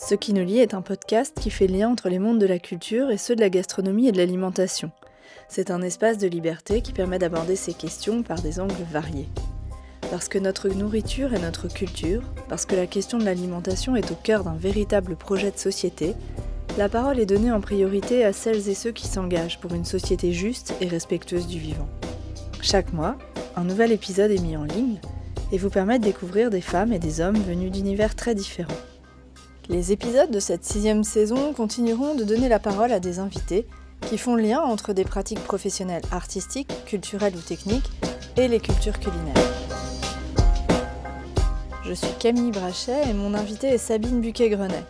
Ce qui nous lie est un podcast qui fait lien entre les mondes de la culture et ceux de la gastronomie et de l'alimentation. C'est un espace de liberté qui permet d'aborder ces questions par des angles variés. Parce que notre nourriture est notre culture, parce que la question de l'alimentation est au cœur d'un véritable projet de société, la parole est donnée en priorité à celles et ceux qui s'engagent pour une société juste et respectueuse du vivant. Chaque mois, un nouvel épisode est mis en ligne et vous permet de découvrir des femmes et des hommes venus d'univers très différents. Les épisodes de cette sixième saison continueront de donner la parole à des invités qui font lien entre des pratiques professionnelles artistiques, culturelles ou techniques et les cultures culinaires. Je suis Camille Brachet et mon invité est Sabine Buquet-Grenet.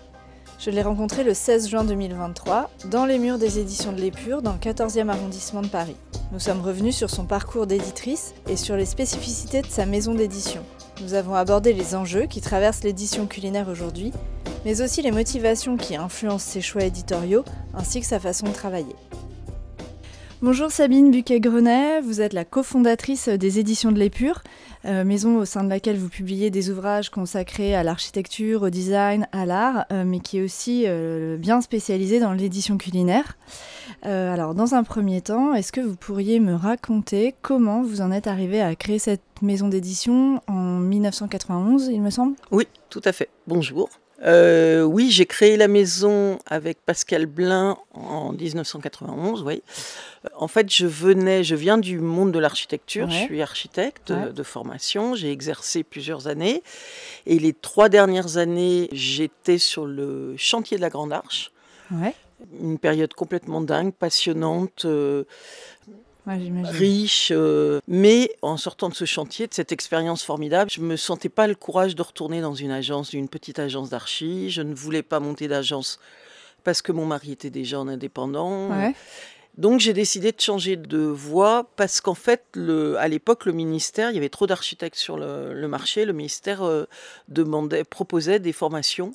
Je l'ai rencontrée le 16 juin 2023 dans les murs des éditions de l'Épure dans le 14e arrondissement de Paris. Nous sommes revenus sur son parcours d'éditrice et sur les spécificités de sa maison d'édition. Nous avons abordé les enjeux qui traversent l'édition culinaire aujourd'hui mais aussi les motivations qui influencent ses choix éditoriaux, ainsi que sa façon de travailler. Bonjour Sabine Buquet-Grenet, vous êtes la cofondatrice des éditions de l'Épure, euh, maison au sein de laquelle vous publiez des ouvrages consacrés à l'architecture, au design, à l'art, euh, mais qui est aussi euh, bien spécialisée dans l'édition culinaire. alors dans un premier temps, est-ce que vous pourriez me raconter comment vous en êtes arrivé à créer cette maison d'édition en 1991, il me semble? Oui, tout à fait. Bonjour. Euh, oui, j'ai créé la maison avec Pascal Blin en 1991. Oui. Euh, en fait, je venais, je viens du monde de l'architecture. Je suis architecte de formation. J'ai exercé plusieurs années. Et les trois dernières années, j'étais sur le chantier de la Grande Arche. Une période complètement dingue, passionnante. Euh, riche. Euh, mais en sortant de ce chantier, de cette expérience formidable, je me sentais pas le courage de retourner dans une agence, une petite agence d'archi. Je ne voulais pas monter d'agence parce que mon mari était déjà en indépendant. Donc j'ai décidé de changer de voie parce qu'en fait, le, à l'époque, le ministère, il y avait trop d'architectes sur le, marché. Le ministère euh, demandait, proposait des formations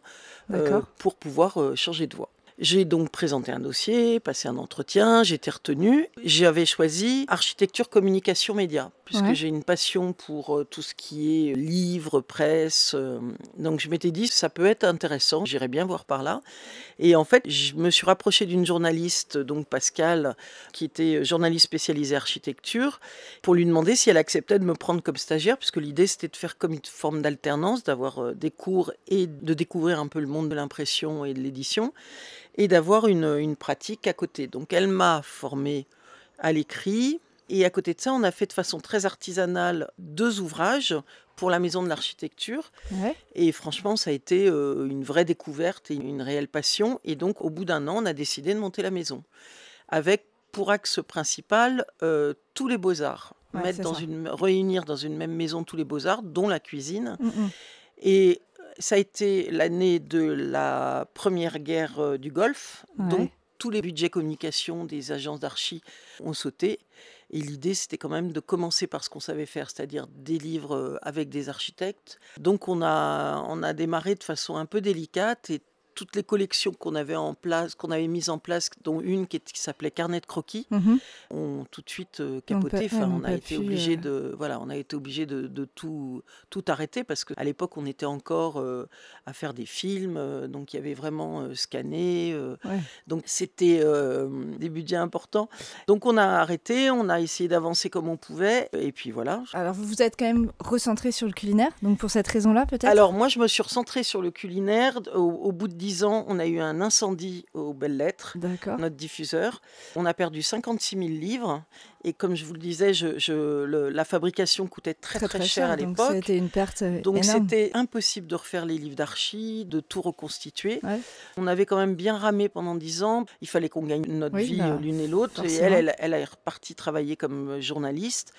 euh, pour pouvoir changer de voie. J'ai donc présenté un dossier, passé un entretien, j'ai été retenue. J'avais choisi architecture, communication, médias, puisque j'ai une passion pour euh, tout ce qui est livres, presse. Euh, donc je m'étais dit, ça peut être intéressant, j'irais bien voir par là. Et en fait, je me suis rapprochée d'une journaliste, donc Pascal, qui était journaliste spécialisée architecture, pour lui demander si elle acceptait de me prendre comme stagiaire, puisque l'idée c'était de faire comme une forme d'alternance, d'avoir euh, des cours et de découvrir un peu le monde de l'impression et de l'édition et d'avoir une, pratique à côté. Donc elle m'a formée à l'écrit. Et à côté de ça, on a fait de façon très artisanale deux ouvrages pour la maison de l'architecture. Et franchement, ça a été euh, une vraie découverte et une réelle passion. Et donc, au bout d'un an, on a décidé de monter la maison. Avec pour axe principal euh, tous les beaux-arts. Mettre dans une, réunir dans une même maison tous les beaux-arts, dont la cuisine. Mm, mm. Et ça a été l'année de la première guerre euh, du Golfe, donc tous les budgets communication des agences d'archi ont sauté. Et l'idée, c'était quand même de commencer par ce qu'on savait faire, c'est-à-dire des livres euh, avec des architectes. Donc on a, on a démarré de façon un peu délicate et toutes les collections qu'on avait en place, qu'on avait mises en place, dont une qui, s'appelait Carnet de croquis, mhm. ont tout de suite euh, capoté. On, enfin, on, a été obligé euh, de, voilà, on a été obligé de, tout, tout arrêter parce qu'à l'époque, on était encore euh, à faire des films, donc il y avait vraiment scanné. Donc c'était des budgets importants. Donc on a arrêté, on a essayé d'avancer comme on pouvait, et puis voilà. Alors vous vous êtes quand même recentré sur le culinaire, donc pour cette raison-là peut-être? Alors moi, je me suis recentré sur le culinaire au, au bout de dix ans, on a eu un incendie aux Belles Lettres, notre diffuseur. On a perdu 56 000 livres. Et comme je vous le disais, je, la fabrication coûtait très très, cher, à l'époque. C'était une perte euh, Donc c'était impossible de refaire les livres d'archi, de tout reconstituer. On avait quand même bien ramé pendant dix ans. Il fallait qu'on gagne notre vie bah, l'une et l'autre. Et elle, elle, elle est repartie travailler comme journaliste.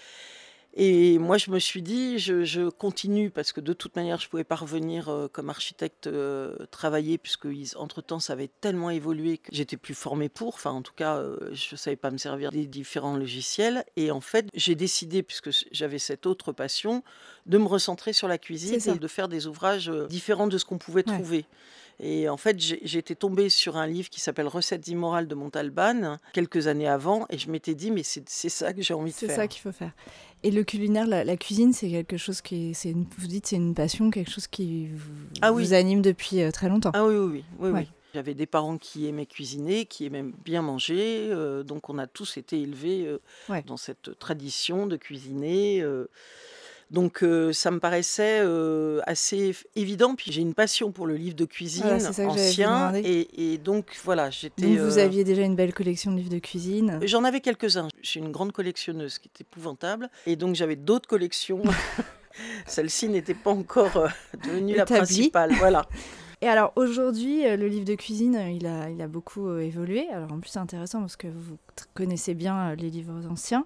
Et moi, je me suis dit, je, continue parce que de toute manière, je ne pouvais pas revenir euh, comme architecte euh, travailler puisque entre-temps, ça avait tellement évolué que j'étais plus formée pour. Enfin, en tout cas, euh, je ne savais pas me servir des différents logiciels. Et en fait, j'ai décidé, puisque j'avais cette autre passion, de me recentrer sur la cuisine et de faire des ouvrages différents de ce qu'on pouvait trouver. Et en fait, été tombée sur un livre qui s'appelle Recettes immorales de Montalban quelques années avant, et je m'étais dit, mais c'est ça que j'ai envie de faire. C'est ça qu'il faut faire. Et le culinaire, la, la cuisine, c'est quelque chose qui, une- vous dites, c'est une passion, quelque chose qui vous, Ah oui. vous anime depuis euh, très longtemps. Ah oui, oui, oui. oui, Ouais. oui. J'avais des parents qui aimaient cuisiner, qui aimaient bien manger, euh, donc on a tous été élevés euh, Ouais. dans cette tradition de cuisiner. euh. Donc euh, ça me paraissait euh, assez évident. Puis j'ai une passion pour le livre de cuisine Voilà, ancien, et, et donc voilà, j'étais. Vous aviez déjà une belle collection de livres de cuisine. J'en avais quelques-uns. Je suis une grande collectionneuse, qui est épouvantable. Et donc j'avais d'autres collections. Celle-ci n'était pas encore devenue la principale. Voilà. Et alors aujourd'hui, euh, le livre de cuisine, euh, il a, il a beaucoup euh, évolué. Alors en plus, c'est intéressant parce que vous connaissez bien euh, les livres anciens.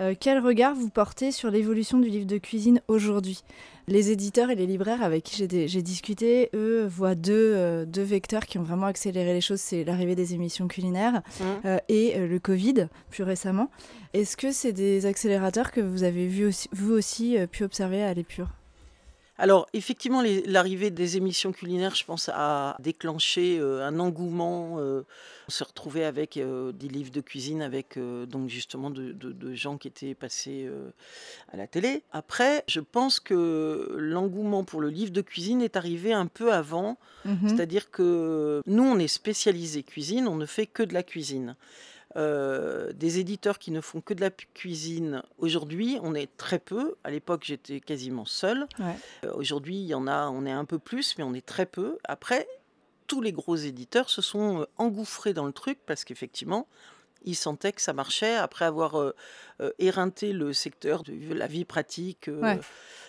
Euh, quel regard vous portez sur l'évolution du livre de cuisine aujourd'hui? Les éditeurs et les libraires avec qui j'ai discuté, eux, voient deux, deux vecteurs qui ont vraiment accéléré les choses. C'est l'arrivée des émissions culinaires euh, et le Covid, plus récemment. Est-ce que c'est des accélérateurs que vous avez vu aussi, vous aussi pu observer à l'épure? Alors, effectivement, l'arrivée des émissions culinaires, je pense, a déclenché euh, un engouement. euh, on s'est retrouvé avec euh, des livres de cuisine, avec donc justement de, de- de gens qui étaient passés à la télé. Après, je pense que l'engouement pour le livre de cuisine est arrivé un peu avant. Mhm. C'est-à-dire que nous, on est spécialisé cuisine, on ne fait que de la cuisine. Euh, des éditeurs qui ne font que de la cuisine, aujourd'hui, on est très peu. À l'époque, j'étais quasiment seule. Ouais. Euh, aujourd'hui, il y en a, on est un peu plus, mais on est très peu. Après, tous les gros éditeurs se sont euh, engouffrés dans le truc parce qu'effectivement, ils sentaient que ça marchait. Après avoir euh, éreinté le secteur de la vie pratique, Ouais.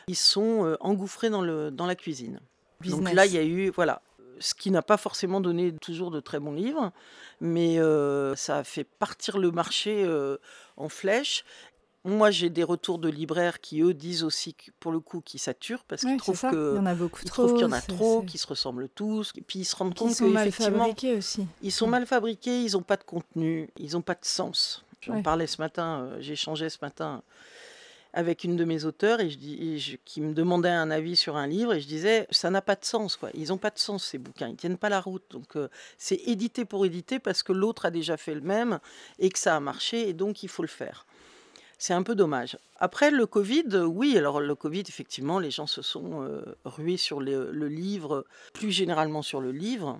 ils sont engouffrés dans, le, dans la cuisine. Donc là, il y a eu, voilà, ce qui n'a pas forcément donné toujours de très bons livres, mais euh, ça a fait partir le marché euh, en flèche. Moi, j'ai des retours de libraires qui, eux, disent aussi, que, pour le coup, qu'ils saturent parce qu'ils trouvent ça. Il y en a beaucoup Ils trop. trouvent qu'il y en a trop, qu'ils se ressemblent tous, et puis ils se rendent compte sont mal qu'effectivement, fabriqués aussi. ils sont mal fabriqués, ils n'ont pas de contenu, ils n'ont pas de sens. J'en Ouais. parlais ce matin, euh, j'échangeais ce matin avec une de mes auteurs et qui me demandait un avis sur un livre et je disais ça n'a pas de sens quoi. Ils n'ont pas de sens ces bouquins, ils tiennent pas la route. Donc euh, c'est édité pour éditer parce que l'autre a déjà fait le même et que ça a marché et donc il faut le faire. C'est un peu dommage. Après le Covid, oui, alors le Covid, effectivement, les gens se sont euh, rués sur le livre, plus généralement sur le livre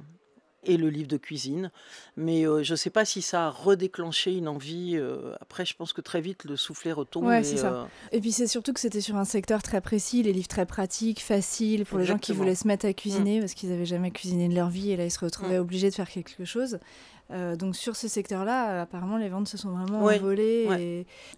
et le livre de cuisine. Mais euh, je ne sais pas si ça a redéclenché une envie. euh, après, je pense que très vite, le soufflet retombe. Ouais, et, ça. euh, Et puis c'est surtout que c'était sur un secteur très précis, les livres très pratiques, faciles pour les gens qui voulaient se mettre à cuisiner parce qu'ils n'avaient jamais cuisiné de leur vie et là ils se retrouvaient Mm. obligés de faire quelque chose. Euh, donc sur ce secteur-là, apparemment les ventes se sont vraiment Ouais, envolées. ouais.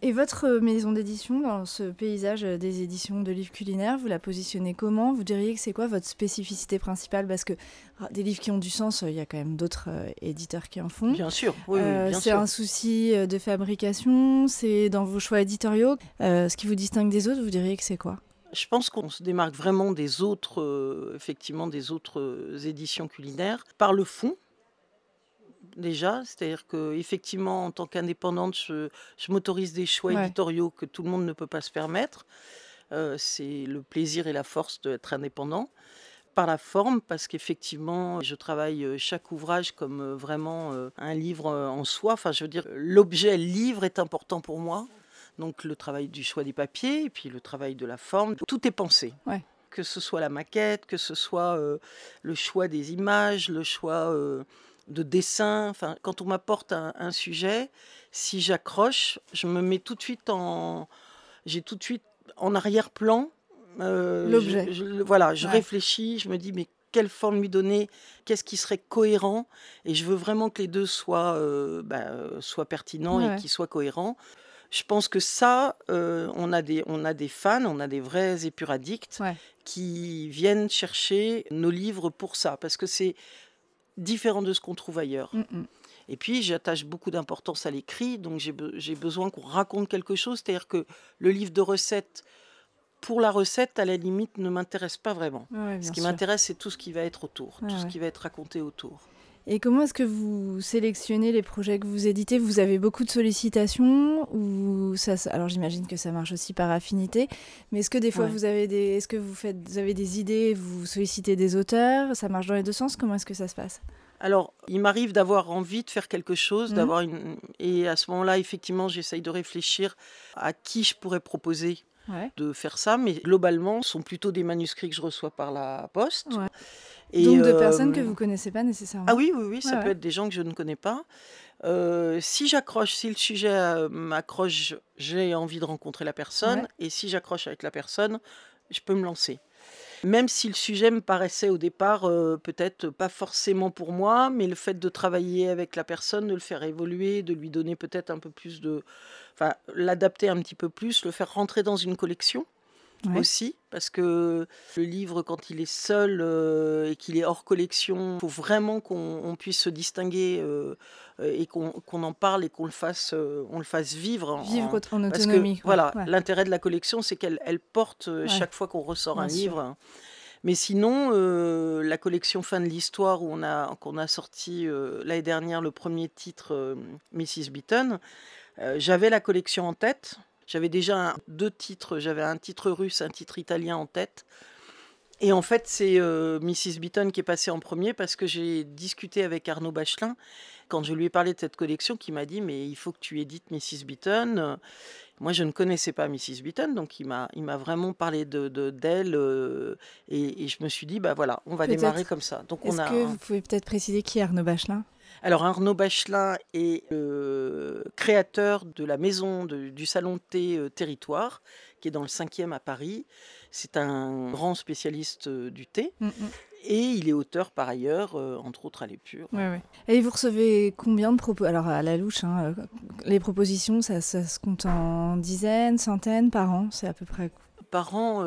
Et... et votre euh, maison d'édition dans ce paysage des éditions de livres culinaires, vous la positionnez comment? Vous diriez que c'est quoi votre spécificité principale? Parce que ah, des livres qui ont du sens, il y a quand même d'autres euh, éditeurs qui en font. Bien sûr, oui, c'est un souci de fabrication, c'est dans vos choix éditoriaux. Ce qui vous distingue des autres, vous diriez que c'est quoi? Je pense qu'on se démarque vraiment des autres, euh, effectivement, des autres éditions culinaires par le fond. Déjà, c'est-à-dire que effectivement, en tant qu'indépendante, je, je m'autorise des choix Ouais. éditoriaux que tout le monde ne peut pas se permettre. Euh, c'est le plaisir et la force d'être indépendant. Par la forme, parce qu'effectivement, je travaille euh, chaque ouvrage comme euh, vraiment un livre en soi. Enfin, je veux dire, l'objet livre est important pour moi. Donc le travail du choix des papiers, et puis le travail de la forme, tout est pensé. Ouais. Que ce soit la maquette, que ce soit euh, le choix des images, le choix euh, de dessin. Enfin, quand on m'apporte un, un sujet, si j'accroche, je me mets tout de suite en, j'ai tout de suite en arrière-plan. euh, je- L'objet. je- voilà, je Ouais. réfléchis, je me dis mais quelle forme lui donner, qu'est-ce qui serait cohérent, et je veux vraiment que les deux soient, euh, bah, euh, soient pertinents Ouais, et qu'ils soient cohérents. Je pense que ça, euh, on, a des, on a des fans, on a des vrais épuradicts Ouais. qui viennent chercher nos livres pour ça, parce que c'est différent de ce qu'on trouve ailleurs. Mm, mm. Et puis, j'attache beaucoup d'importance à l'écrit, donc j'ai be- j'ai besoin qu'on raconte quelque chose, c'est-à-dire que le livre de recettes, pour la recette, à la limite, ne m'intéresse pas vraiment. Ouais, Ce qui m'intéresse, c'est tout ce qui va être autour, tout ce qui va être raconté autour. Et comment est-ce que vous sélectionnez les projets que vous éditez? Vous avez beaucoup de sollicitations ou ça, Alors j'imagine que ça marche aussi par affinité, mais est-ce que des fois vous avez des, est-ce que vous faites, vous avez des idées, vous sollicitez des auteurs Ça marche dans les deux sens? Comment est-ce que ça se passe? Alors, il m'arrive d'avoir envie de faire quelque chose, mmh. d'avoir une... et à ce moment-là, effectivement, j'essaye de réfléchir à qui je pourrais proposer de faire ça, mais globalement, ce sont plutôt des manuscrits que je reçois par la poste. Et Donc de personnes que vous connaissez pas nécessairement. Ah oui, oui, oui, ça peut être des gens que je ne connais pas. Euh, si j'accroche, si le sujet euh, m'accroche, j'ai envie de rencontrer la personne. Et si j'accroche avec la personne, je peux me lancer. Même si le sujet me paraissait au départ euh, peut-être pas forcément pour moi, mais le fait de travailler avec la personne, de le faire évoluer, de lui donner peut-être un peu plus de... Enfin, l'adapter un petit peu plus, le faire rentrer dans une collection aussi, parce que le livre, quand il est seul euh, et qu'il est hors collection, il faut vraiment qu'on puisse se distinguer euh, et qu'on en parle et qu'on le fasse, euh, on le fasse vivre. Vivre en, autonomie. voilà, l'intérêt de la collection, c'est qu'elle elle porte chaque fois qu'on ressort un livre. Mais sinon, la collection Fin de l'Histoire, où on a, qu'on a sorti l'année dernière le premier titre, Mrs. Beaton, j'avais la collection en tête. J'avais déjà deux titres, j'avais un titre russe, un titre italien en tête. Et en fait, c'est euh, Mrs. Beaton qui est passée en premier parce que j'ai discuté avec Arnaud Bachelin quand je lui ai parlé de cette collection, qui m'a dit mais il faut que tu édites Mrs. Beaton. Moi, je ne connaissais pas Mrs. Beaton, donc il m'a, il m'a vraiment parlé de, d'elle euh, et, je me suis dit bah voilà, on va démarrer comme ça. Donc Est-ce que vous pouvez peut-être préciser qui est Arnaud Bachelin? Alors Arnaud Bachelin est le créateur de la maison du salon de thé euh, Territoire, qui est dans le 5e à Paris. C'est un grand spécialiste euh, du thé. Mm, mm. Et il est auteur par ailleurs, euh, entre autres à l'épure. Et vous recevez combien de propos Alors à la louche, hein, les propositions, ça, se compte en dizaines, centaines par an C'est à peu près Par an,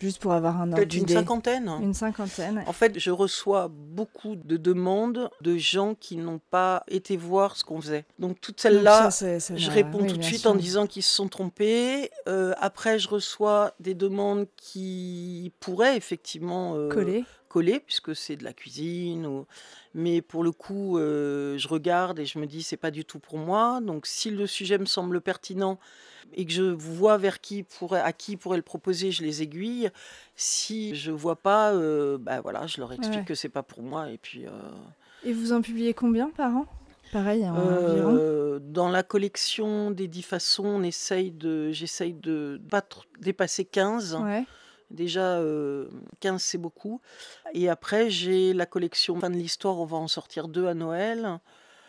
Juste pour avoir un ordre Peut-être une cinquantaine. Une cinquantaine. En fait, je reçois beaucoup de demandes de gens qui n'ont pas été voir ce qu'on faisait. Donc toutes celles-là, je réponds tout de suite en disant qu'ils se sont trompés. Euh, après, je reçois des demandes qui pourraient effectivement euh, coller coller puisque c'est de la cuisine ou... mais pour le coup euh, je regarde et je me dis c'est pas du tout pour moi donc si le sujet me semble pertinent et que je vois vers qui pourrait, à qui pourrait le proposer, je les aiguille. Si je vois pas, euh, bah voilà, je leur explique que c'est pas pour moi. Et puis. Euh, et vous en publiez combien par an? Pareil, euh, Dans la collection des dix façons, on essaye de, j'essaye de pas dépasser 15. Déjà, 15, c'est beaucoup. Et après, j'ai la collection Fin de l'Histoire, on va en sortir deux à Noël.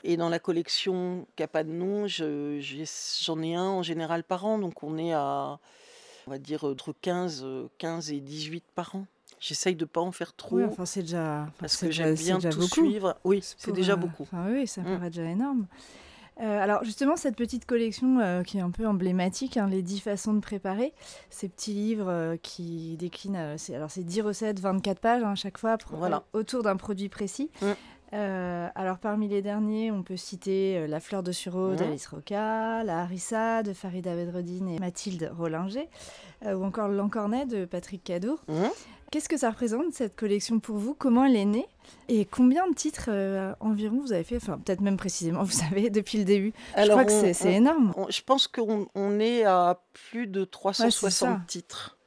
Et dans la collection qui n'a pas de nom, j'en ai, un en général par an. Donc on est à, on va dire, entre 15, 15 et 18 par an. J'essaye de ne pas en faire trop. Oui, enfin, c'est déjà. Parce que j'aime bien tout suivre. Oui, c'est déjà beaucoup. oui, ça mmh. paraît déjà énorme. Euh, alors justement, cette petite collection euh, qui est un peu emblématique, hein, les 10 façons de préparer, ces petits livres euh, qui déclinent, alors c'est 10 recettes, 24 pages à hein, chaque fois, autour d'un produit précis. Mmh. Euh, alors parmi les derniers, on peut citer euh, La fleur de sureau d'Alice Roca, La harissa de Farida Bedreddine et Mathilde Rollinger, euh, ou encore L'encornet de Patrick Cadour. Qu'est-ce que ça représente cette collection pour vous? Comment elle est née? Et combien de titres environ vous avez fait? Enfin, peut-être même précisément, vous savez, depuis le début. je crois que c'est énorme. je pense qu'on est à plus de 360 titres.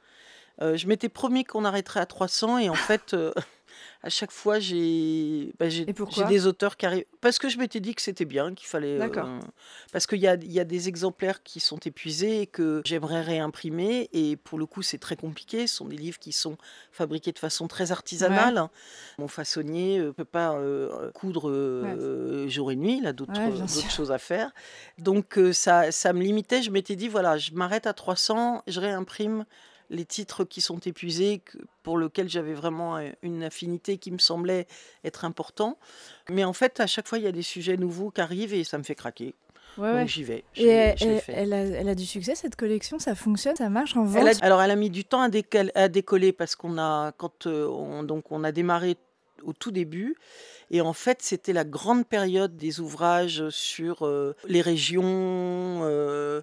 je m'étais promis qu'on arrêterait à 300 et en fait à chaque fois, j'ai bah, des auteurs qui arrivent. Parce que je m'étais dit que c'était bien, qu'il fallait. Euh, parce qu'il y a, y a des exemplaires qui sont épuisés et que j'aimerais réimprimer. Et pour le coup, c'est très compliqué. Ce sont des livres qui sont fabriqués de façon très artisanale. Mon façonnier ne euh, peut pas euh, coudre jour et nuit. Il a d'autres choses à faire. Donc, ça, ça me limitait. Je m'étais dit voilà, je m'arrête à 300, je réimprime les titres qui sont épuisés, pour lesquels j'avais vraiment une affinité qui me semblait être important. Mais en fait, à chaque fois, il y a des sujets nouveaux qui arrivent et ça me fait craquer. Donc j'y vais. Et elle, a, du succès cette collection, ça fonctionne, ça marche en vente? alors elle a mis du temps à, décoller, parce qu'on a quand euh, on, donc on a démarré au tout début. Et en fait, c'était la grande période des ouvrages sur euh, les régions, euh,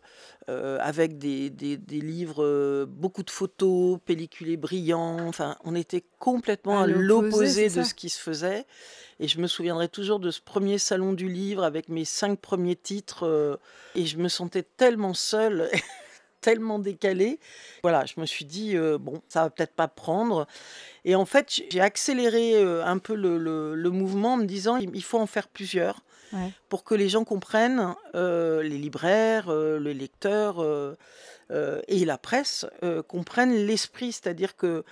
euh, avec des, des- des livres, beaucoup de photos, pelliculés brillants. Enfin, on était complètement À à l'opposé, de ce qui se faisait. Et je me souviendrai toujours de ce premier salon du livre avec mes cinq premiers titres. et je me sentais tellement seule, tellement décalée. Voilà, je me suis dit, euh, bon, ça va peut-être pas prendre. Et en fait, j'ai accéléré euh, un peu le, le- le mouvement en me disant, il faut en faire plusieurs Ouais. pour que les gens comprennent, euh, les libraires, euh, les lecteurs et la presse comprennent l'esprit, c'est-à-dire que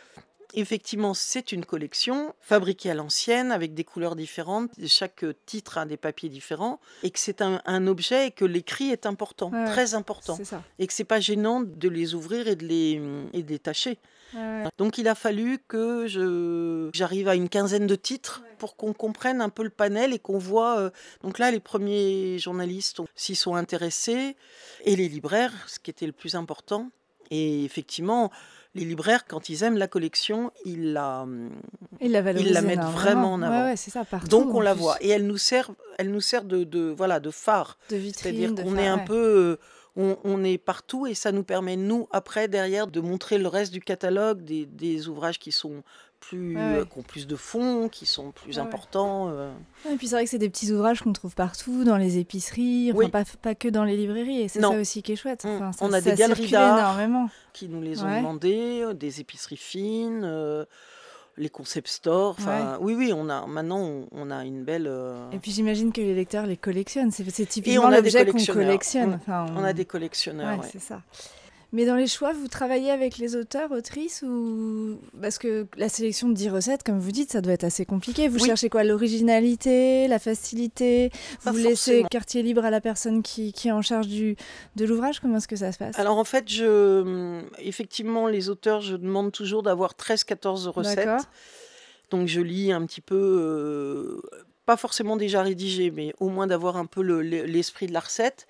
effectivement c'est une collection fabriquée à l'ancienne avec des couleurs différentes, chaque titre a des papiers différents et que c'est un, un objet et que l'écrit est important, Ouais, très important, ça. et que c'est pas gênant de les ouvrir et de les et de les tâcher. Ouais, ouais. Donc il a fallu que je j'arrive à une quinzaine de titres pour qu'on comprenne un peu le panel et qu'on voit. euh, donc là, les premiers journalistes s'y sont intéressés et les libraires, ce qui était le plus important. Et effectivement, les libraires, quand ils aiment la collection, ils la Ils la mettent vraiment en avant. Ouais, ouais, c'est ça, partout. donc on la plus. voit et elle nous sert, elle nous sert de, de voilà de phare. De vitrine, C'est-à-dire qu'on est un ouais. peu, euh, on, on est partout et ça nous permet, nous, après, derrière, de montrer le reste du catalogue, des, des ouvrages qui sont plus, Ouais, euh, ouais. qui ont plus de fond, qui sont plus Ouais, importants. euh. Et puis c'est vrai que c'est des petits ouvrages qu'on trouve partout, dans les épiceries, enfin Oui. pas, pas que dans les librairies, et c'est ça aussi qui est chouette. Mm. Enfin, ça- On a ça des galeries d'art. qui nous les ont Ouais. demandés, euh, des épiceries fines, euh, les concept stores. Enfin, oui, oui, on a maintenant on, on a une belle. euh, Et puis j'imagine que les lecteurs les collectionnent, c'est on typiquement a des l'objet qu'on collectionneurs. collectionne. Enfin, on a des collectionneurs. Ouais, ouais. c'est ça. Mais dans les choix, vous travaillez avec les auteurs, autrices ou parce que la sélection de 10 recettes, comme vous dites, ça doit être assez compliqué. Vous Oui. cherchez quoi? L'originalité, la facilité? Pas Vous laissez quartier libre à la personne qui, qui est en charge du, de l'ouvrage? Comment est-ce que ça se passe? Alors en fait, je, effectivement, les auteurs, je demande toujours d'avoir 13-14 recettes. Donc je lis un petit peu, euh, pas forcément déjà rédigé, mais au moins d'avoir un peu le- le- l'esprit de la recette.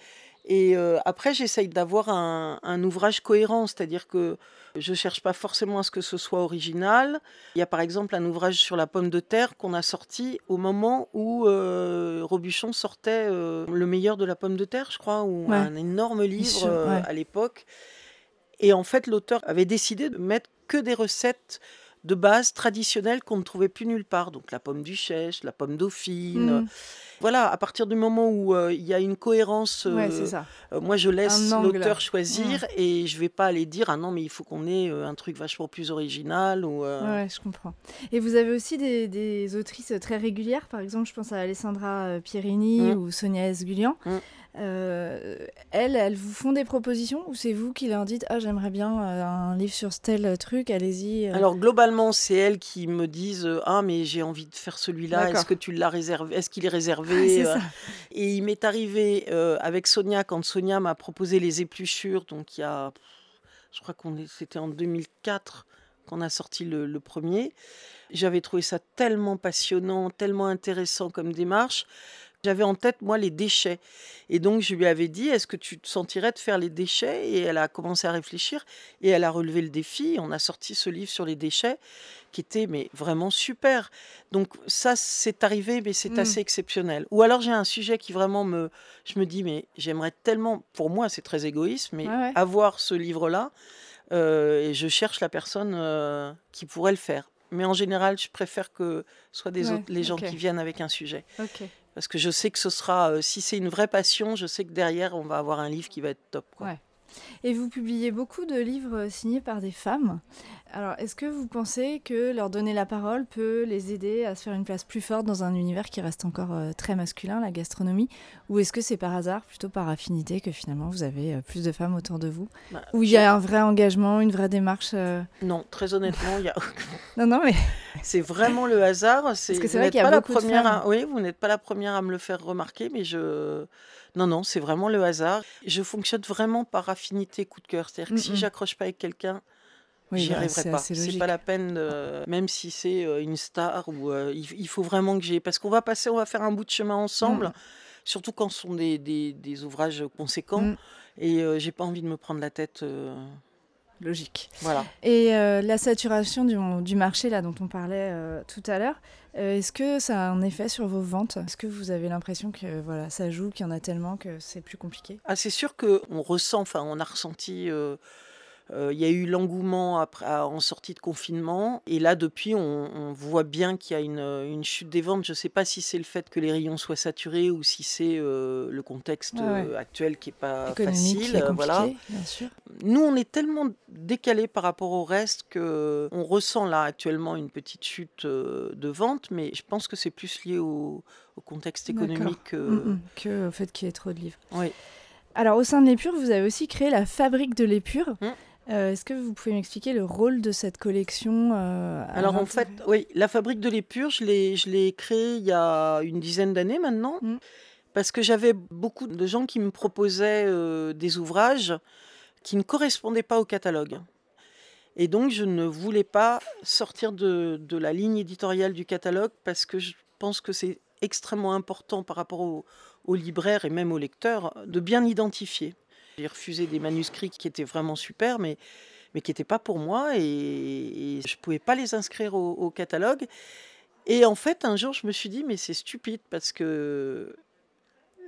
Et euh, après, j'essaye d'avoir un, un ouvrage cohérent, c'est-à-dire que je cherche pas forcément à ce que ce soit original. Il y a par exemple un ouvrage sur la pomme de terre qu'on a sorti au moment où euh, Robuchon sortait euh, Le meilleur de la pomme de terre, je crois, ou Ouais. un énorme livre sûr, ouais. à l'époque. Et en fait, l'auteur avait décidé de mettre que des recettes de base traditionnelles qu'on ne trouvait plus nulle part. Donc la pomme duchesse, la pomme dauphine. Mm. Voilà, à partir du moment où euh, il y a une cohérence, euh, ça. euh, moi je laisse l'auteur choisir et je vais pas aller dire ah non mais il faut qu'on ait un truc vachement plus original ou Ouais, je comprends. Et vous avez aussi des, des autrices très régulières, par exemple, je pense à Alessandra Pierini Mm. ou Sonia Esgulian. Mm. Euh, elles, elles vous font des propositions ou c'est vous qui leur dites Ah, j'aimerais bien euh, un livre sur tel truc, allez-y euh. Alors globalement, c'est elles qui me disent ah mais j'ai envie de faire celui-là. Est-ce que tu l'as réservé Est-ce qu'il est réservé ça. Et il m'est arrivé avec Sonia quand Sonia m'a proposé les épluchures. Donc il y a, je crois qu'on c'était en 2004 qu'on a sorti le, le premier. J'avais trouvé ça tellement passionnant, tellement intéressant comme démarche. J'avais en tête, moi, les déchets. Et donc, je lui avais dit, est-ce que tu te sentirais de faire les déchets? Et elle a commencé à réfléchir et elle a relevé le défi. On a sorti ce livre sur les déchets qui était mais vraiment super. Donc ça, c'est arrivé, mais c'est Mm. assez exceptionnel. Ou alors j'ai un sujet qui vraiment me... Je me dis, mais j'aimerais tellement, pour moi c'est très égoïste, mais Ouais, ouais. avoir ce livre-là, euh, et je cherche la personne euh, qui pourrait le faire. Mais en général, je préfère que ce soit des Ouais, autres, les gens qui viennent avec un sujet. Ok. Parce que je sais que ce sera, euh, si c'est une vraie passion, je sais que derrière, on va avoir un livre qui va être top. Et vous publiez beaucoup de livres signés par des femmes. Alors, est-ce que vous pensez que leur donner la parole peut les aider à se faire une place plus forte dans un univers qui reste encore euh, très masculin, la gastronomie? Ou est-ce que c'est par hasard, plutôt par affinité, que finalement vous avez euh, plus de femmes autour de vous? Bah, Où il y a un vrai engagement, une vraie démarche euh, Non, très honnêtement, il y a... Non, non, mais c'est vraiment le hasard. C'est, que c'est vous vrai qu'il y a pas la beaucoup de première femmes. à- Oui, vous n'êtes pas la première à me le faire remarquer, mais je... Non, non, c'est vraiment le hasard. Je fonctionne vraiment par affinité coup de cœur. C'est-à-dire que si Mm, mm. j'accroche pas avec quelqu'un, oui, j'y bah, arriverai pas. C'est pas la peine, même si c'est euh, une star ou euh, il, faut vraiment que j'ai, parce qu'on va passer, on va faire un bout de chemin ensemble, Mm. surtout quand ce sont des, des- des ouvrages conséquents. Mm. Et euh, j'ai pas envie de me prendre la tête logique. Voilà. Et euh, la saturation du, du, marché là dont on parlait euh, tout à l'heure, euh, est-ce que ça a un effet sur vos ventes? Est-ce que vous avez l'impression que voilà, ça joue, qu'il y en a tellement que c'est plus compliqué? Ah, c'est sûr qu'on ressent, enfin, on a ressenti il y a eu l'engouement en sortie de confinement. Et là, depuis, on, voit bien qu'il y a une, chute des ventes. Je ne sais pas si c'est le fait que les rayons soient saturés ou si c'est euh, le contexte euh, actuel qui n'est pas facile. voilà. Bien sûr. Nous, on est tellement décalé par rapport au reste que on ressent là actuellement une petite chute de vente, mais je pense que c'est plus lié au, contexte économique mm. que au fait qu'il y ait trop de livres. Oui. Alors, au sein de l'épure, vous avez aussi créé la fabrique de l'épure. Mmh. Euh, est-ce que vous pouvez m'expliquer le rôle de cette collection euh, Alors en fait, oui, la fabrique de l'épure, je l'ai créée il y a une dizaine d'années maintenant, mm. parce que j'avais beaucoup de gens qui me proposaient euh, des ouvrages qui ne correspondaient pas au catalogue. Et donc je ne voulais pas sortir de, la ligne éditoriale du catalogue parce que je pense que c'est extrêmement important par rapport aux libraires et même aux lecteurs de bien identifier. J'ai refusé des manuscrits qui étaient vraiment super, mais, mais qui n'étaient pas pour moi et, je ne pouvais pas les inscrire au, catalogue. Et en fait, un jour, je me suis dit, mais c'est stupide parce que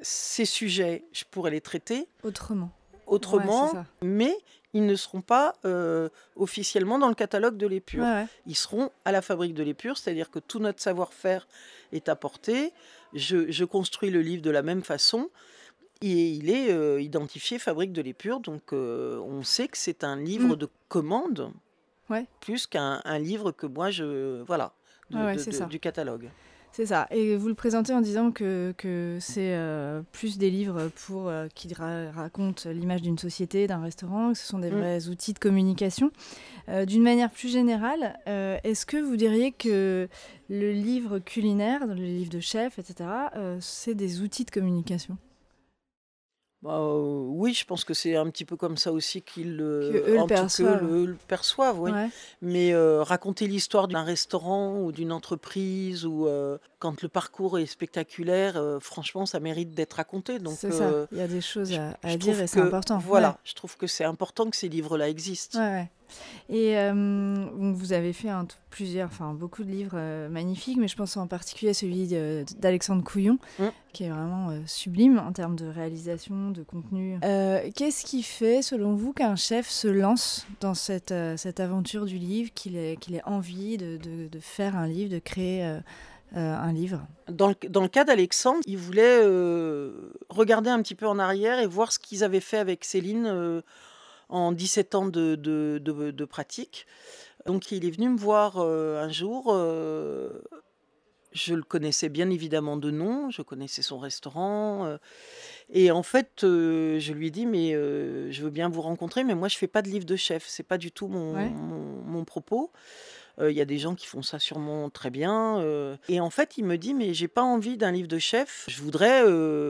ces sujets, je pourrais les traiter autrement. Autrement, mais ils ne seront pas euh, officiellement dans le catalogue de l'épure. Ils seront à la fabrique de l'épure, c'est-à-dire que tout notre savoir-faire est apporté. Je, je, construis le livre de la même façon. Et il est euh, identifié fabrique de l'épure, donc euh, on sait que c'est un livre mm. de commande, ouais. plus qu'un livre que moi je voilà du catalogue. C'est ça. Et vous le présentez en disant que, que c'est euh, plus des livres pour qui racontent l'image d'une société, d'un restaurant, que ce sont des mm. vrais outils de communication. D'une manière plus générale, est-ce que vous diriez que le livre culinaire, le livre de chef, etc., c'est des outils de communication? Bah, oui, je pense que c'est un petit peu comme ça aussi qu'ils le, le perçoivent. perçoivent oui. Mais raconter l'histoire d'un restaurant ou d'une entreprise ou quand le parcours est spectaculaire, franchement, ça mérite d'être raconté. Donc, c'est ça. Il y a des choses à, dire et c'est important. Voilà, je trouve que c'est important que ces livres-là existent. Et euh, vous avez fait plusieurs, enfin beaucoup de livres euh, magnifiques, mais je pense en particulier à celui d'Alexandre Couillon, mmh. qui est vraiment euh, sublime en termes de réalisation, de contenu. Qu'est-ce qui fait, selon vous, qu'un chef se lance dans cette, cette aventure du livre, qu'il ait, qu'il ait envie de, de, faire un livre, de créer un livre dans le, dans le cas d'Alexandre, il voulait regarder un petit peu en arrière et voir ce qu'ils avaient fait avec Céline en 17 ans de, de, pratique. Donc il est venu me voir euh, un jour. Euh, je le connaissais bien évidemment de nom, je connaissais son restaurant. Euh, et en fait, je lui ai dit, mais je veux bien vous rencontrer, mais moi je fais pas de livre de chef, c'est pas du tout mon, mon, mon propos. Il y a des gens qui font ça sûrement très bien. et en fait, il me dit, mais j'ai pas envie d'un livre de chef. Je voudrais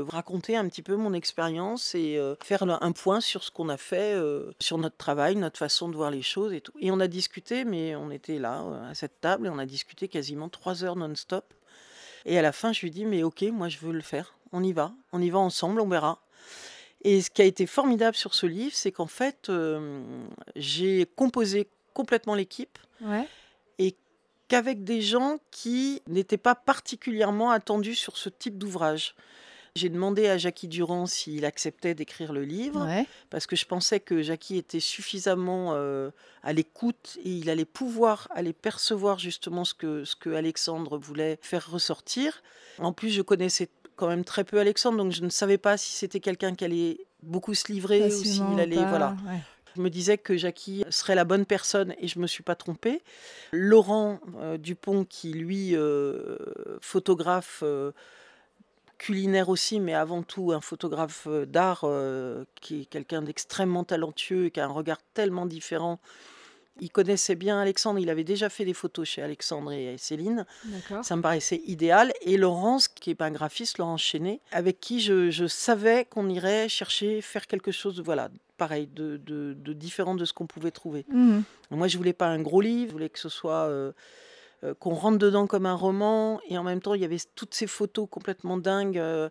raconter un petit peu mon expérience et faire un point sur ce qu'on a fait, sur notre travail, notre façon de voir les choses et tout. Et on a discuté, mais on était là à cette table et on a discuté quasiment trois heures non-stop. Et à la fin, je lui dis, mais ok, moi je veux le faire. On y va, on y va ensemble, on verra. Et ce qui a été formidable sur ce livre, c'est qu'en fait, j'ai composé complètement l'équipe. Ouais qu'avec des gens qui n'étaient pas particulièrement attendus sur ce type d'ouvrage. J'ai demandé à Jackie Durand s'il acceptait d'écrire le livre, parce que je pensais que Jackie était suffisamment euh, à l'écoute et il allait pouvoir aller percevoir justement ce que, ce que Alexandre voulait faire ressortir. En plus, je connaissais quand même très peu Alexandre, donc je ne savais pas si c'était quelqu'un qui allait beaucoup se livrer ou s'il allait... Voilà. Je me disais que Jackie serait la bonne personne et je ne me suis pas trompée. Laurent euh, Dupont, qui lui, euh, photographe euh, culinaire aussi, mais avant tout un photographe d'art, qui est quelqu'un d'extrêmement talentueux et qui a un regard tellement différent il connaissait bien Alexandre, il avait déjà fait des photos chez Alexandre et Céline. Ça me paraissait idéal. Et Laurence, qui est un graphiste, Laurence Chenet, avec qui je, savais qu'on irait chercher, faire quelque chose de, voilà, pareil, de, différent de ce qu'on pouvait trouver. Mmh. Moi, je voulais pas un gros livre, je voulais que ce soit... Euh, euh, qu'on rentre dedans comme un roman, et en même temps, il y avait toutes ces photos complètement dingues. euh,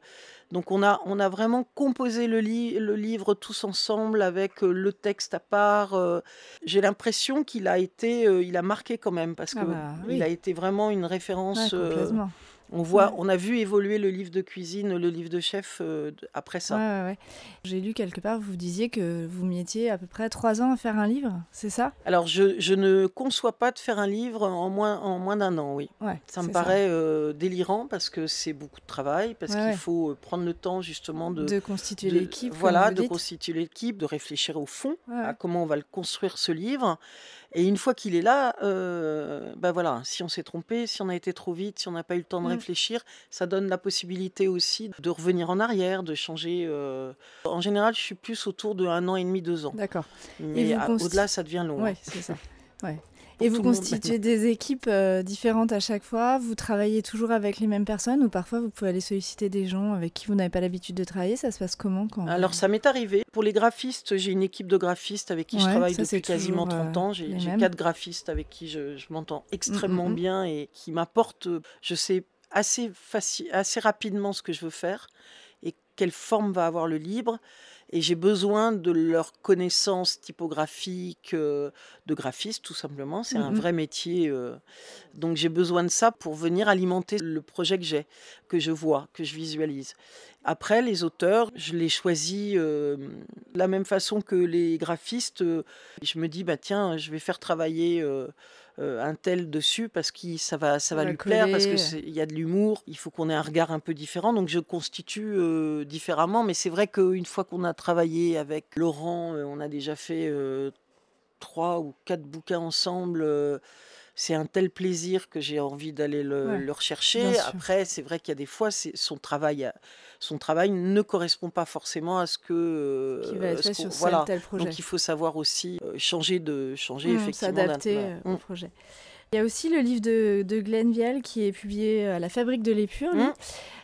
donc on a, on a vraiment composé le, li- le livre tous ensemble avec euh, le texte à part. J'ai l'impression qu'il a été, il a marqué quand même parce que Ah bah, il a été vraiment une référence. On voit, Ouais. on a vu évoluer le livre de cuisine, le livre de chef euh, après ça. ouais, ouais. J'ai lu quelque part, vous disiez que vous mettiez à peu près trois ans à faire un livre, c'est ça? Alors je, je ne conçois pas de faire un livre en moins, en moins d'un an, oui. Ouais. Ça me paraît euh, délirant parce que c'est beaucoup de travail, parce qu'il faut euh, prendre le temps justement de, De constituer l'équipe. voilà, de constituer l'équipe, de réfléchir au fond à comment on va le construire ce livre. Et une fois qu'il est là, euh, bah voilà, si on s'est trompé, si on a été trop vite, si on n'a pas eu le temps de Mm. réfléchir, ça donne la possibilité aussi de revenir en arrière, de changer. euh. En général, je suis plus autour de un an et demi, deux ans. D'accord. Mais au-delà, ça devient long. Hein. c'est ça. Ouais. Et vous monde, constituez des équipes euh, différentes à chaque fois Vous travaillez toujours avec les mêmes personnes ou parfois vous pouvez aller solliciter des gens avec qui vous n'avez pas l'habitude de travailler? Ça se passe comment quand Alors ça m'est arrivé. Pour les graphistes, j'ai une équipe de graphistes avec qui je travaille ça, depuis quasiment toujours, 30 euh, ans. J'ai quatre graphistes avec qui je, je m'entends extrêmement mm. bien et qui m'apportent, euh, je sais assez, assez rapidement ce que je veux faire et quelle forme va avoir le livre. Et j'ai besoin de leur connaissance typographique euh, de graphiste, tout simplement. C'est un Mhm. vrai métier. euh, donc j'ai besoin de ça pour venir alimenter le projet que j'ai, que je vois, que je visualise. Après, les auteurs, je les choisis euh, de la même façon que les graphistes. euh, je me dis, bah tiens, je vais faire travailler euh, un tel dessus parce que ça va, ça va lui plaire, parce qu'il y a de l'humour, il faut qu'on ait un regard un peu différent. Donc je constitue euh, différemment. Mais c'est vrai qu'une fois qu'on a travaillé avec Laurent, euh, on a déjà fait trois ou quatre bouquins ensemble. Euh, c'est un tel plaisir que j'ai envie d'aller le, Ouais, le rechercher. Après, c'est vrai qu'il y a des fois, son travail, a- son travail ne correspond pas forcément à ce que qui va être euh, fait sur tel voilà. tel projet Donc il faut savoir aussi euh, changer de changer Mmh, effectivement. S'adapter euh, au Mmh. projet. Il y a aussi le livre de, de Glenn Vial qui est publié à la Fabrique de l'Épure. Mmh.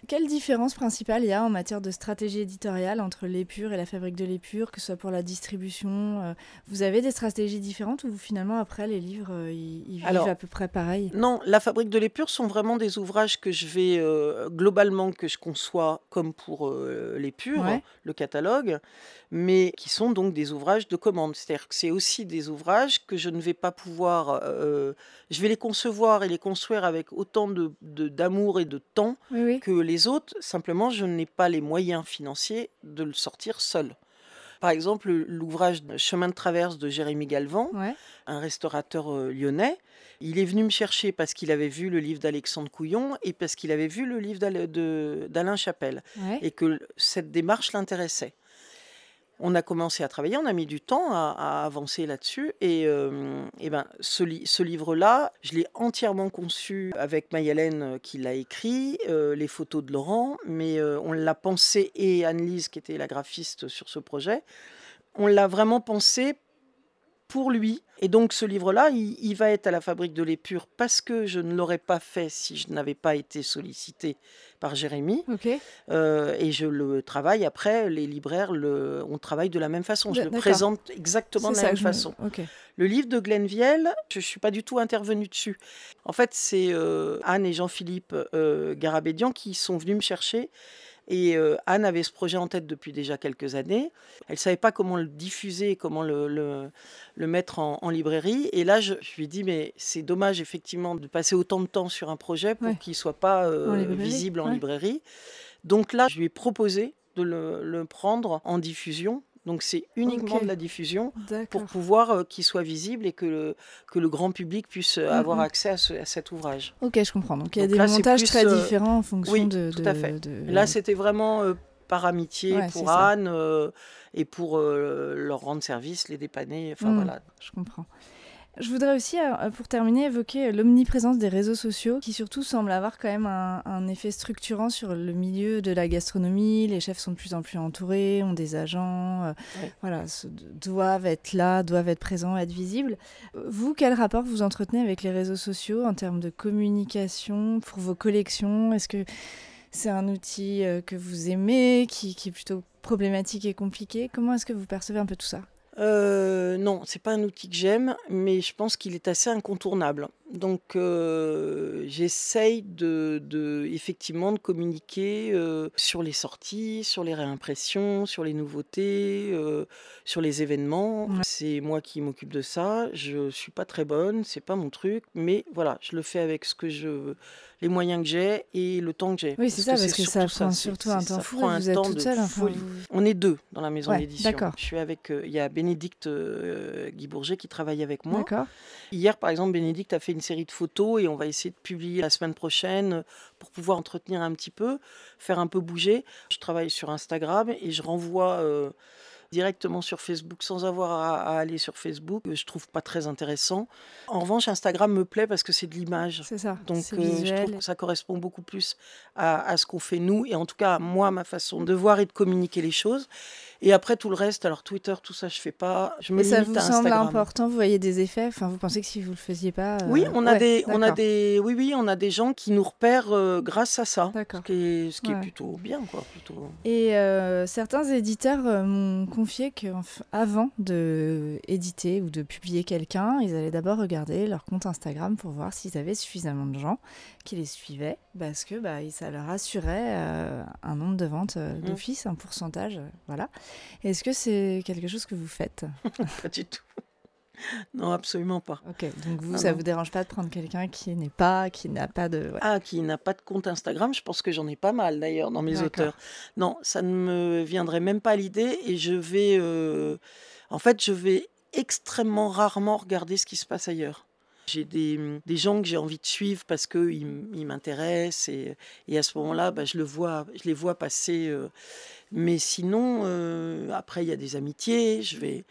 Quelle différence principale il y a en matière de stratégie éditoriale entre l'Épure et la Fabrique de l'Épure, que ce soit pour la distribution euh, Vous avez des stratégies différentes ou finalement après les livres euh, ils, ils vivent à peu près pareil? Non, la fabrique de l'épure sont vraiment des ouvrages que je vais euh, globalement que je conçois comme pour euh, l'épure, Ouais. le catalogue, mais qui sont donc des ouvrages de commande. C'est-à-dire que c'est aussi des ouvrages que je ne vais pas pouvoir, euh, je vais les concevoir et les construire avec autant de de- d'amour et de temps Oui, oui. que les autres. Simplement, je n'ai pas les moyens financiers de le sortir seul. Par exemple, l'ouvrage Chemin de traverse de Jérémy Galvan, Ouais. un restaurateur euh, lyonnais. Il est venu me chercher parce qu'il avait vu le livre d'Alexandre Couillon et parce qu'il avait vu le livre d'Al- de- d'Alain Chapelle ouais. et que cette démarche l'intéressait. On a commencé à travailler, on a mis du temps à, avancer là-dessus. Et, euh, ben, ce livre-là, je l'ai entièrement conçu avec Mayalène euh, qui l'a écrit, euh, les photos de Laurent, mais euh, on l'a pensé, et Annelise qui était la graphiste sur ce projet, on l'a vraiment pensé pour lui. Et donc ce livre-là, il, il va être à la Fabrique de l'Épure parce que je ne l'aurais pas fait si je n'avais pas été sollicité par Jérémy. Euh, et je le travaille après, les libraires, le, on travaille de la même façon. Je le présente exactement de la même me- façon. Le livre de Glenn Viel, je ne suis pas du tout intervenue dessus. En fait, c'est euh, Anne et Jean-Philippe euh, Garabédian qui sont venus me chercher. Et euh, Anne avait ce projet en tête depuis déjà quelques années. Elle ne savait pas comment le diffuser, comment le, le, le mettre en, en librairie. Et là, je, je lui ai dit, mais c'est dommage effectivement de passer autant de temps sur un projet pour Ouais. qu'il ne soit pas euh, En visible en ouais. librairie. Donc là, je lui ai proposé de le, le prendre en diffusion. Donc c'est uniquement de la diffusion pour pouvoir euh, qu'il soit visible et que le, que le grand public puisse euh, avoir accès à, ce- à cet ouvrage. Ok, je comprends. Donc il y a Donc des là, montages plus, très euh, différents en fonction oui, de, tout de- à fait. de- Là, c'était vraiment par amitié Ouais, pour. Anne et pour leur rendre service, les dépanner. Enfin Mm. voilà. Je comprends. Je voudrais aussi, euh, pour terminer, évoquer l'omniprésence des réseaux sociaux, qui surtout semble avoir quand même un, un effet structurant sur le milieu de la gastronomie. Les chefs sont de plus en plus entourés, ont des agents, euh, voilà, se- doivent être là, doivent être présents, être visibles. Vous, quel rapport vous entretenez avec les réseaux sociaux en termes de communication pour vos collections? Est-ce que c'est un outil euh, que vous aimez, qui, qui est plutôt problématique et compliqué? Comment est-ce que vous percevez un peu tout ça? Euh, non, c'est pas un outil que j'aime, mais je pense qu'il est assez incontournable. Donc, euh, j'essaye de, de- effectivement de communiquer euh, sur les sorties, sur les réimpressions, sur les nouveautés, sur les événements. Ouais. C'est moi qui m'occupe de ça. Je suis pas très bonne, c'est pas mon truc, mais voilà, je le fais avec ce que je, les moyens que j'ai et le temps que j'ai. Oui, c'est ça, parce que ça prend surtout un temps fou. Vous êtes toute seule. enfin, folie. vous- On est deux dans la maison Ouais, d'édition. d'accord. Je suis avec, il y a Bénédicte euh, Guy Bourget qui travaille avec moi. Hier, par exemple, Bénédicte a fait une série de photos et on va essayer de publier la semaine prochaine euh, pour pouvoir entretenir un petit peu, faire un peu bouger. Je travaille sur Instagram et je renvoie euh, directement sur Facebook sans avoir à, à aller sur Facebook. que Je trouve pas très intéressant. En revanche, Instagram me plaît parce que c'est de l'image. C'est ça. Donc, euh, je trouve que ça correspond beaucoup plus à, à ce qu'on fait nous, et en tout cas, à moi, ma façon de voir et de communiquer les choses. Et après, tout le reste, alors Twitter, tout ça, je fais pas. Je me Et ça vous à semble important Vous voyez des effets? Enfin, vous pensez que si vous le faisiez pas euh, Oui, on a ouais, des, on a des, oui, oui, on a des gens qui nous repèrent euh, grâce à ça. D'accord. Ce qui est, ce qui est plutôt bien, quoi. Plutôt. Et euh, certains éditeurs euh, m'ont confié qu'avant de éditer ou de publier quelqu'un, ils allaient d'abord regarder leur compte Instagram pour voir s'ils avaient suffisamment de gens qui les suivaient, parce que bah, ça leur assurait euh, un nombre de ventes euh, Mhm. d'office, un pourcentage, euh, voilà. Est-ce que c'est quelque chose que vous faites? Pas du tout. Non, absolument pas. Ok, donc vous, Ah ça non. vous dérange pas de prendre quelqu'un qui n'est pas, qui n'a pas de... ouais. Ah, qui n'a pas de compte Instagram, je pense que j'en ai pas mal d'ailleurs dans mes auteurs. Non, ça ne me viendrait même pas à l'idée et je vais, euh, en fait, je vais extrêmement rarement regarder ce qui se passe ailleurs. J'ai des, des gens que j'ai envie de suivre parce qu'ils ils m'intéressent et, et à ce moment-là, bah, je, le vois, je les vois passer. euh. mais sinon, euh, après, il y a des amitiés, je vais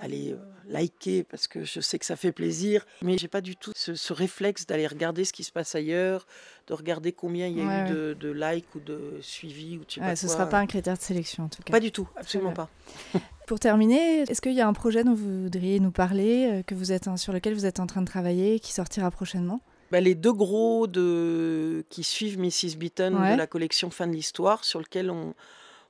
aller euh, liker parce que je sais que ça fait plaisir, mais j'ai pas du tout ce, ce réflexe d'aller regarder ce qui se passe ailleurs, de regarder combien il y a Ouais, eu de, de likes ou de suivis ou je sais Ouais, pas ce quoi. sera pas un critère de sélection en tout cas. Pas du tout, absolument pas. Pour terminer, est-ce qu'il y a un projet dont vous voudriez nous parler, euh, que vous êtes sur lequel vous êtes en train de travailler, qui sortira prochainement? Bah, les deux gros de... qui suivent Mrs. Beaton Ouais. de la collection Fin de l'Histoire, sur lequel on,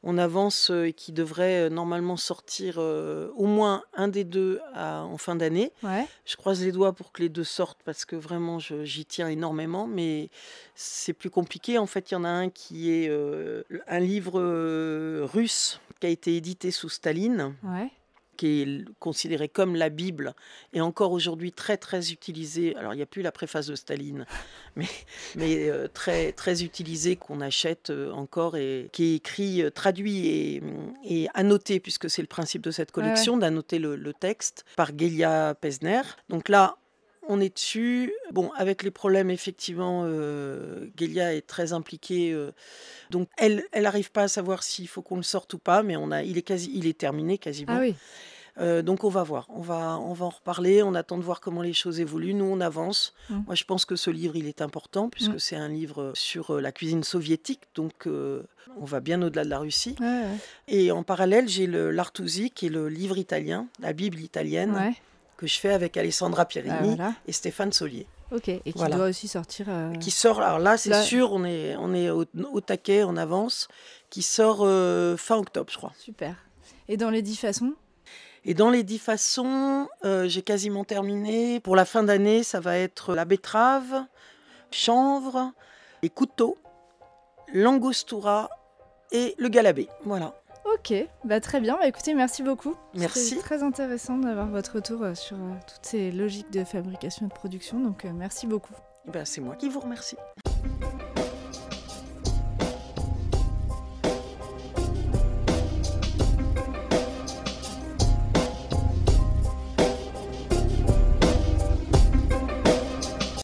on avance euh, et qui devrait euh, normalement sortir euh, au moins un des deux à- en fin d'année. Ouais. Je croise les doigts pour que les deux sortent parce que vraiment j'y tiens énormément, mais c'est plus compliqué. En fait, il y en a un qui est un livre russe qui a été édité sous Staline Ouais. Qui est considéré comme la Bible et encore aujourd'hui très très utilisé. Alors il n'y a plus la préface de Staline, mais, mais euh, très très utilisé qu'on achète euh, encore et qui est écrit, euh, traduit et, et annoté puisque c'est le principe de cette Ouais, ouais. collection d'annoter le, le texte par Gelia Pesner. Donc là. On est dessus. Bon, avec les problèmes, effectivement, euh, Gelia est très impliquée. euh, donc, elle, elle n'arrive pas à savoir s'il faut qu'on le sorte ou pas, mais on a, il est quasi, il est terminé quasiment. Ah oui. Euh, donc on va voir, on va, on va en reparler, on attend de voir comment les choses évoluent, nous on avance. Mm. Moi je pense que ce livre il est important puisque Mm. c'est un livre sur euh, la cuisine soviétique, donc euh, on va bien au-delà de la Russie. Ouais, ouais. Et en parallèle j'ai l'Artusi qui est le livre italien, la Bible italienne, Ouais. Que je fais avec Alessandra Ah, Pierini voilà. et Stéphane Solier, Ok. Et qui Voilà. doit aussi sortir. euh, qui sort, alors là c'est Là- sûr, on est, on est au, au taquet, on avance, qui sort euh, fin octobre je crois. Super. Et dans les dix façons? Et dans les dix façons, euh, j'ai quasiment terminé. Pour la fin d'année, ça va être la betterave, chanvre, les couteaux, l'angostura et le galabé. Voilà. Ok, bah très bien. Bah, écoutez, merci beaucoup. Merci. C'est très intéressant d'avoir votre retour euh, sur euh, toutes ces logiques de fabrication et de production. Donc, euh, merci beaucoup. Ben, c'est moi qui vous remercie.